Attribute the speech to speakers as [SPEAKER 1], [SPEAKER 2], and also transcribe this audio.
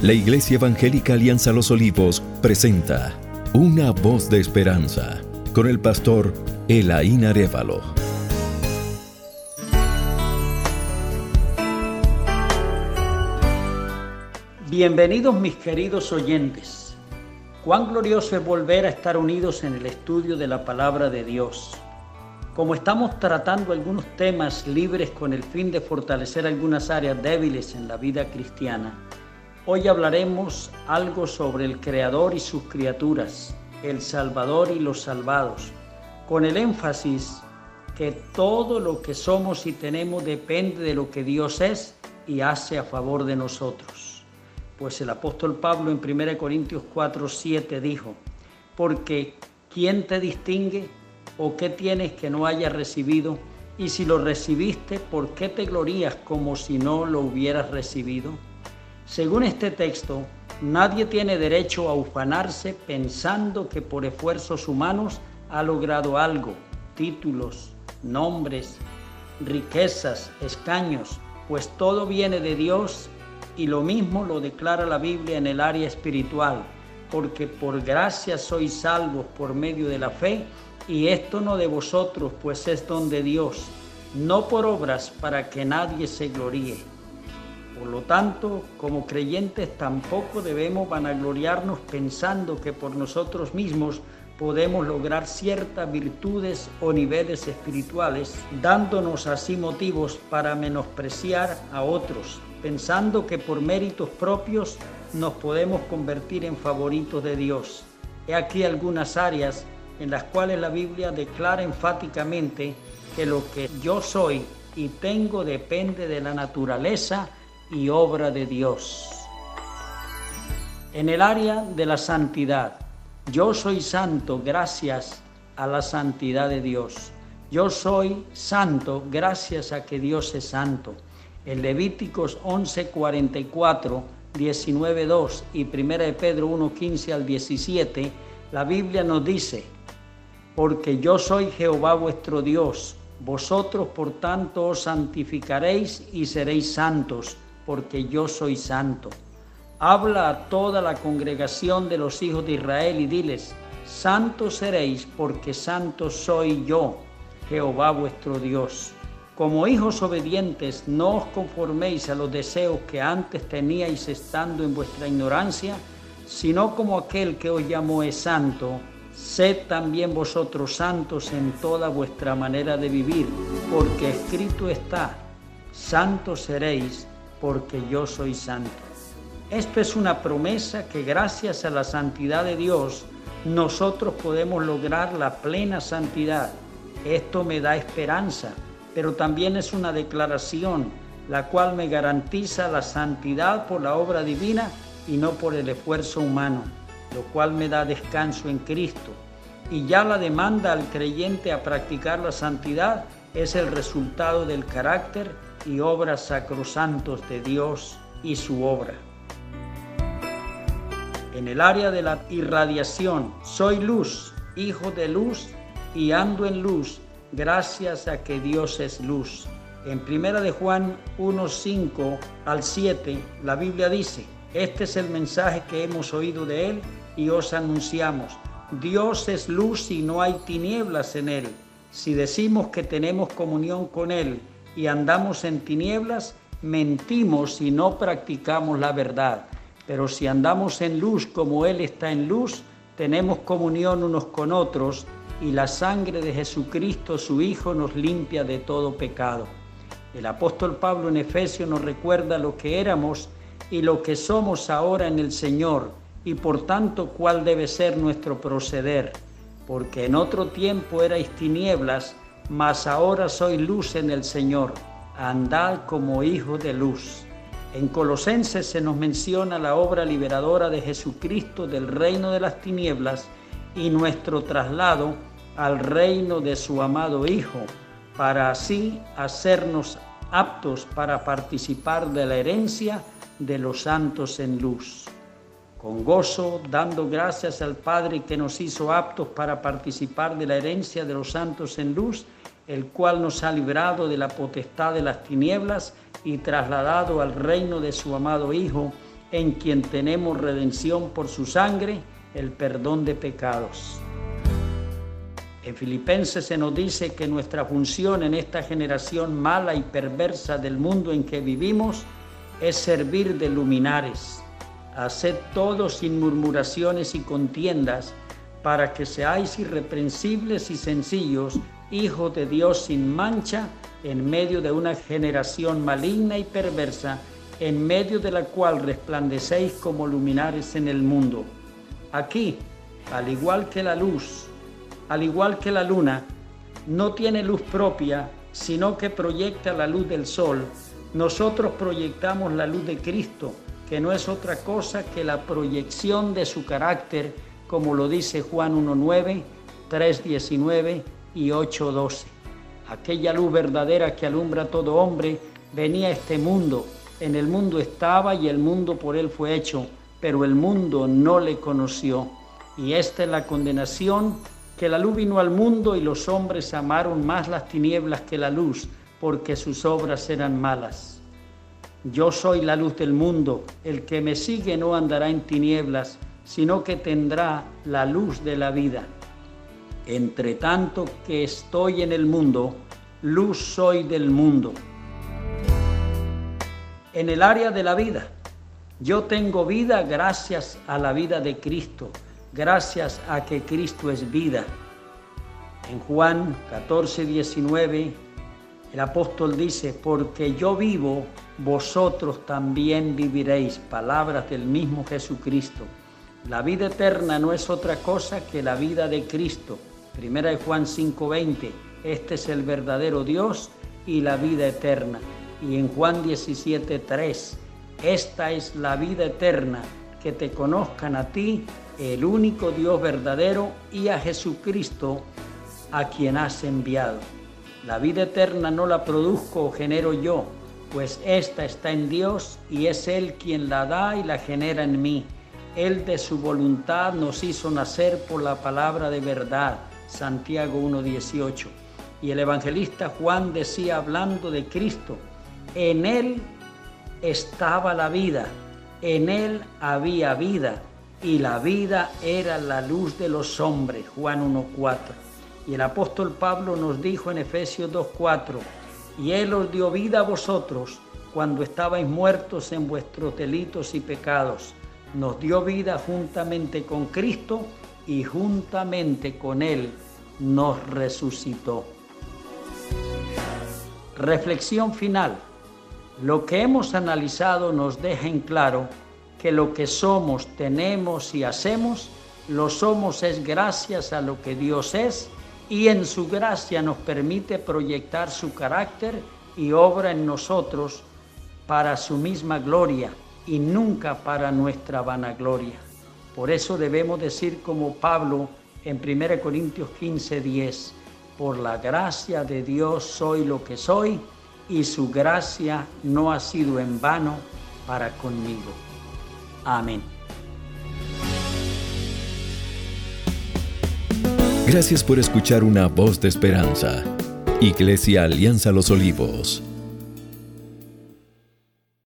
[SPEAKER 1] La Iglesia Evangélica Alianza Los Olivos presenta Una voz de esperanza con el pastor Elaín Arevalo.
[SPEAKER 2] Bienvenidos mis queridos oyentes. Cuán glorioso es volver a estar unidos en el estudio de la palabra de Dios. Como estamos tratando algunos temas libres con el fin de fortalecer algunas áreas débiles en la vida cristiana, Hoy hablaremos algo sobre el Creador y sus criaturas, el Salvador y los salvados, con el énfasis que todo lo que somos y tenemos depende de lo que Dios es y hace a favor de nosotros. Pues el apóstol Pablo en 1 Corintios 4, 7 dijo, porque ¿quién te distingue o qué tienes que no hayas recibido? Y si lo recibiste, ¿por qué te glorías como si no lo hubieras recibido? Según este texto, nadie tiene derecho a ufanarse pensando que por esfuerzos humanos ha logrado algo, títulos, nombres, riquezas, escaños, pues todo viene de Dios y lo mismo lo declara la Biblia en el área espiritual, porque por gracia sois salvos por medio de la fe, y esto no de vosotros, pues es don de Dios, no por obras para que nadie se gloríe. Por lo tanto, como creyentes tampoco debemos vanagloriarnos pensando que por nosotros mismos podemos lograr ciertas virtudes o niveles espirituales, dándonos así motivos para menospreciar a otros, pensando que por méritos propios nos podemos convertir en favoritos de Dios. He aquí algunas áreas en las cuales la Biblia declara enfáticamente que lo que yo soy y tengo depende de la naturaleza y obra de Dios. En el área de la santidad, yo soy santo gracias a la santidad de Dios. Yo soy santo gracias a que Dios es santo. En Levíticos 11:44, 19:2 y 1 de Pedro 1:15 al 17, la Biblia nos dice, porque yo soy Jehová vuestro Dios, vosotros por tanto os santificaréis y seréis santos porque yo soy santo. Habla a toda la congregación de los hijos de Israel y diles, santos seréis porque santo soy yo, Jehová vuestro Dios. Como hijos obedientes, no os conforméis a los deseos que antes teníais estando en vuestra ignorancia, sino como aquel que os llamó es santo, sed también vosotros santos en toda vuestra manera de vivir, porque escrito está, santos seréis porque yo soy santo. Esto es una promesa que gracias a la santidad de Dios nosotros podemos lograr la plena santidad. Esto me da esperanza, pero también es una declaración la cual me garantiza la santidad por la obra divina y no por el esfuerzo humano, lo cual me da descanso en Cristo. Y ya la demanda al creyente a practicar la santidad es el resultado del carácter y obras sacrosantos de Dios y su obra. En el área de la irradiación, soy luz, hijo de luz y ando en luz, gracias a que Dios es luz. En primera de Juan 1:5 al 7, la Biblia dice: Este es el mensaje que hemos oído de él y os anunciamos. Dios es luz y no hay tinieblas en él. Si decimos que tenemos comunión con él y andamos en tinieblas, mentimos y no practicamos la verdad. Pero si andamos en luz como Él está en luz, tenemos comunión unos con otros y la sangre de Jesucristo, su Hijo, nos limpia de todo pecado. El apóstol Pablo en Efesios nos recuerda lo que éramos y lo que somos ahora en el Señor y por tanto cuál debe ser nuestro proceder, porque en otro tiempo erais tinieblas, mas ahora soy luz en el Señor, andad como hijo de luz. En Colosenses se nos menciona la obra liberadora de Jesucristo del reino de las tinieblas y nuestro traslado al reino de su amado Hijo, para así hacernos aptos para participar de la herencia de los santos en luz. Con gozo, dando gracias al Padre que nos hizo aptos para participar de la herencia de los santos en luz, el cual nos ha librado de la potestad de las tinieblas y trasladado al reino de su amado Hijo, en quien tenemos redención por su sangre, el perdón de pecados. En Filipenses se nos dice que nuestra función en esta generación mala y perversa del mundo en que vivimos es servir de luminares. Haced todo sin murmuraciones y contiendas, para que seáis irreprensibles y sencillos, hijos de Dios sin mancha, en medio de una generación maligna y perversa, en medio de la cual resplandecéis como luminares en el mundo. Aquí, al igual que la luz, al igual que la luna, no tiene luz propia, sino que proyecta la luz del sol, nosotros proyectamos la luz de Cristo, que no es otra cosa que la proyección de su carácter, como lo dice Juan 1.9, 3.19 y 8.12. Aquella luz verdadera que alumbra a todo hombre venía a este mundo. En el mundo estaba y el mundo por él fue hecho, pero el mundo no le conoció. Y esta es la condenación que la luz vino al mundo y los hombres amaron más las tinieblas que la luz, porque sus obras eran malas. Yo soy la luz del mundo, el que me sigue no andará en tinieblas, sino que tendrá la luz de la vida. Entre tanto que estoy en el mundo, luz soy del mundo. En el área de la vida, yo tengo vida gracias a la vida de Cristo gracias a que Cristo es vida. En Juan 14, 19, el apóstol dice, porque yo vivo, vosotros también viviréis. Palabras del mismo Jesucristo. La vida eterna no es otra cosa que la vida de Cristo. Primera de Juan 5:20, este es el verdadero Dios y la vida eterna. Y en Juan 17:3, esta es la vida eterna, que te conozcan a ti, el único Dios verdadero, y a Jesucristo, a quien has enviado. La vida eterna no la produzco o genero yo, pues ésta está en Dios y es Él quien la da y la genera en mí. Él de su voluntad nos hizo nacer por la palabra de verdad. Santiago 1.18. Y el evangelista Juan decía hablando de Cristo, en Él estaba la vida, en Él había vida y la vida era la luz de los hombres, Juan 1.4. Y el apóstol Pablo nos dijo en Efesios 2.4, y Él os dio vida a vosotros cuando estabais muertos en vuestros delitos y pecados. Nos dio vida juntamente con Cristo y juntamente con Él nos resucitó. Reflexión final. Lo que hemos analizado nos deja en claro que lo que somos, tenemos y hacemos, lo somos es gracias a lo que Dios es y en su gracia nos permite proyectar su carácter y obra en nosotros para su misma gloria y nunca para nuestra vanagloria. Por eso debemos decir como Pablo en 1 Corintios 15, 10, por la gracia de Dios soy lo que soy y su gracia no ha sido en vano para conmigo. Amén.
[SPEAKER 1] Gracias por escuchar una voz de esperanza. Iglesia Alianza Los Olivos